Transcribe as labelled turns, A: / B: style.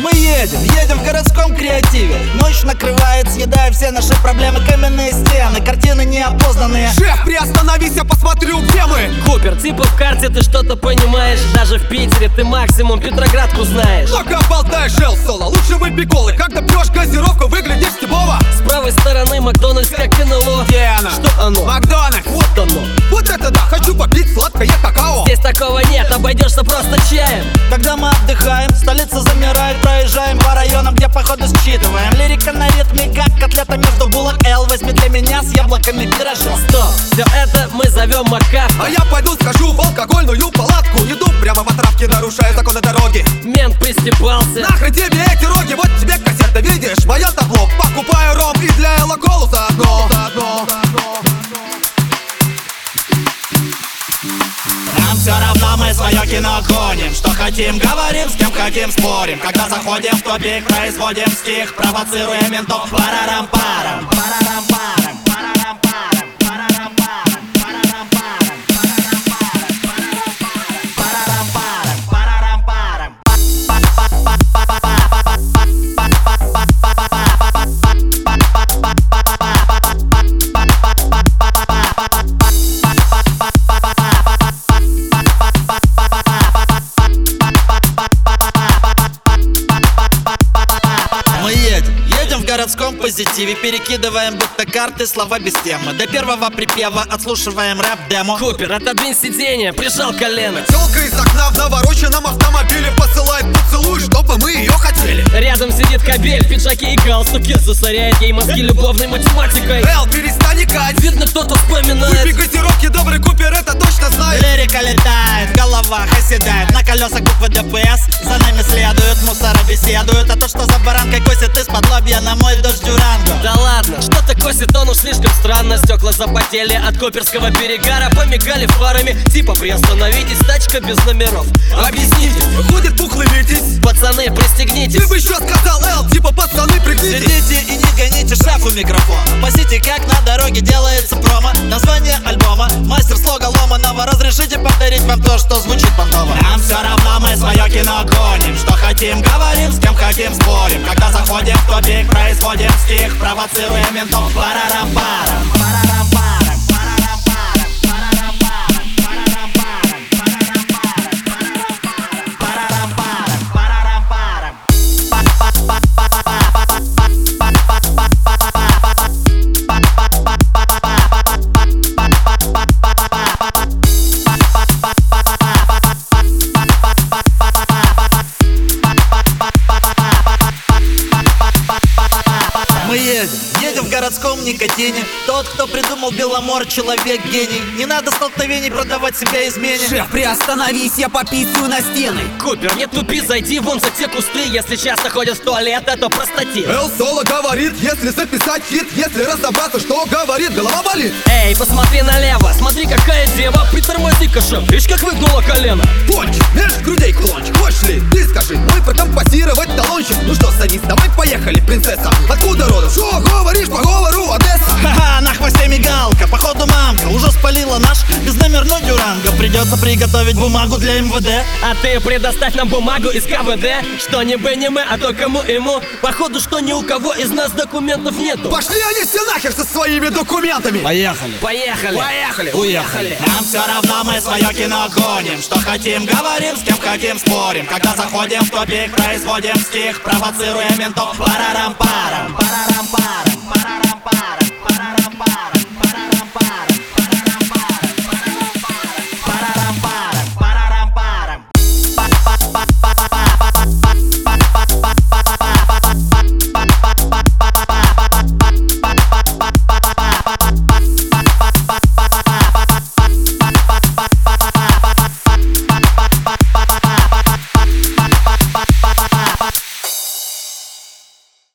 A: Мы едем, едем в городском креативе. Ночь накрывает, съедая все наши проблемы Каменные стены, картины неопознанные.
B: Шеф, приостановись, я посмотрю, где мы.
C: Купер, типа в карте ты что-то понимаешь. Даже в Питере ты максимум Петроградку знаешь.
B: Много болтаешь, Эл Соло, лучше выпей колы. Когда пьешь газировку, выглядишь стебово
C: С правой стороны Макдональдс как НЛО
B: Где она?
C: Что оно?
B: Макдональдс.
C: Вот оно.
B: Вот это да, хочу попить сладкое какао.
C: Здесь такого нет, обойдешься просто чаем.
A: Когда мы отдыхаем, столица замирает Проезжаем по районам, где походу считываем. Лирика на ритме, как котлета между булок Эл, возьми для меня с яблоками пирожок.
C: Стоп, все это мы зовем Макаф
B: А я пойду схожу в алкогольную палатку. Иду прямо в отравке, нарушая законы дороги.
C: Мент пристебался
B: Нахрен тебе эти роги, вот тебе кассета, видишь? Мое табло, покупаю ром и для Элла Колу заодно.
A: Нам все равно мы свое кино гоним. Что хотим, говорим, с кем хотим, спорим. Когда заходим в тупик, производим стих Провоцируя ментов Парарам-парам, парарам-парам, городском позитиве. Перекидываем будто карты, слова без темы. До первого припева отслушиваем рэп-демо.
C: Купер, отодвинь сиденье, прижал колено.
B: Телка из окна в навороченном автомобиле. Посылает поцелуй, чтобы мы ее хотели.
C: Рядом сидит кабель, в пиджаке и галстуке Засоряет ей мозги любовной математикой.
B: Эл, перестань икать.
C: Видно, кто-то вспоминает.
B: Выпей газировки, добрый купер, это точно знает.
A: Лирика летает, в головах оседает. На колесах буквы ДПС За нами следуют, мусора беседуют. А то, что за баранкой косит из-под лобья На мой дождь Дюранго
C: Да ладно, что-то косит он уж слишком странно. Стекла запотели от коперского перегара Помигали фарами, типа приостановитесь Тачка без номеров, объясните
B: Выходит пухлый витязь
C: Пацаны, пристегнитесь.
B: Ты бы еще сказал, Эл, типа пацаны, пригнитесь
A: Сидите и не гоните шефу микрофон Посите, как на дороге делается промо. Название альбома, мастер слога ломаного. Разрешите повторить вам то, что звучит понтово. Нам все равно, мы свое кино гоним. Что хотим, говорим, с кем хотим, спорим В тупик, производим стих. Провоцируя ментов Парарам-парам, городском никотине. Тот, кто придумал Беломор, человек гений. Не надо столкновений продавать себя измене.
B: Шеф, приостановись, я пописываю на стены.
C: Купер, не тупи, зайди вон за те кусты. Если часто ходят в туалет, это простатит.
B: Эл Соло говорит, если записать хит Если разобраться, что говорит, голова болит.
C: Эй, посмотри налево, смотри какая дева Притормози-ка, шеф, видишь как выгнуло колено?
B: Пончик, меж грудей клончик. Хочешь ли, ты скажи, мы прокомпозировать талончик. Ну что, садись, давай поехали, принцесса. Откуда родом? Что говоришь по говору, Одесса?
A: Ха-ха, на хвосте мигалка, походу мамка. Уже спалила наш безномерной дюранго. Придется приготовить бумагу для МВД.
C: А ты предоставь нам бумагу из КВД. Что не бы не мы, а то кому ему. Походу, что ни у кого из нас документов нету.
B: Пошли они все нахер со своими документами.
A: Поехали.
C: Поехали.
B: Поехали.
C: Уехали.
A: Нам все равно, мы свое кино гоним. Что хотим, говорим, с кем хотим, спорим. Когда заходим в тупик, производим стих. Провоцируя ментов. Парарам-парам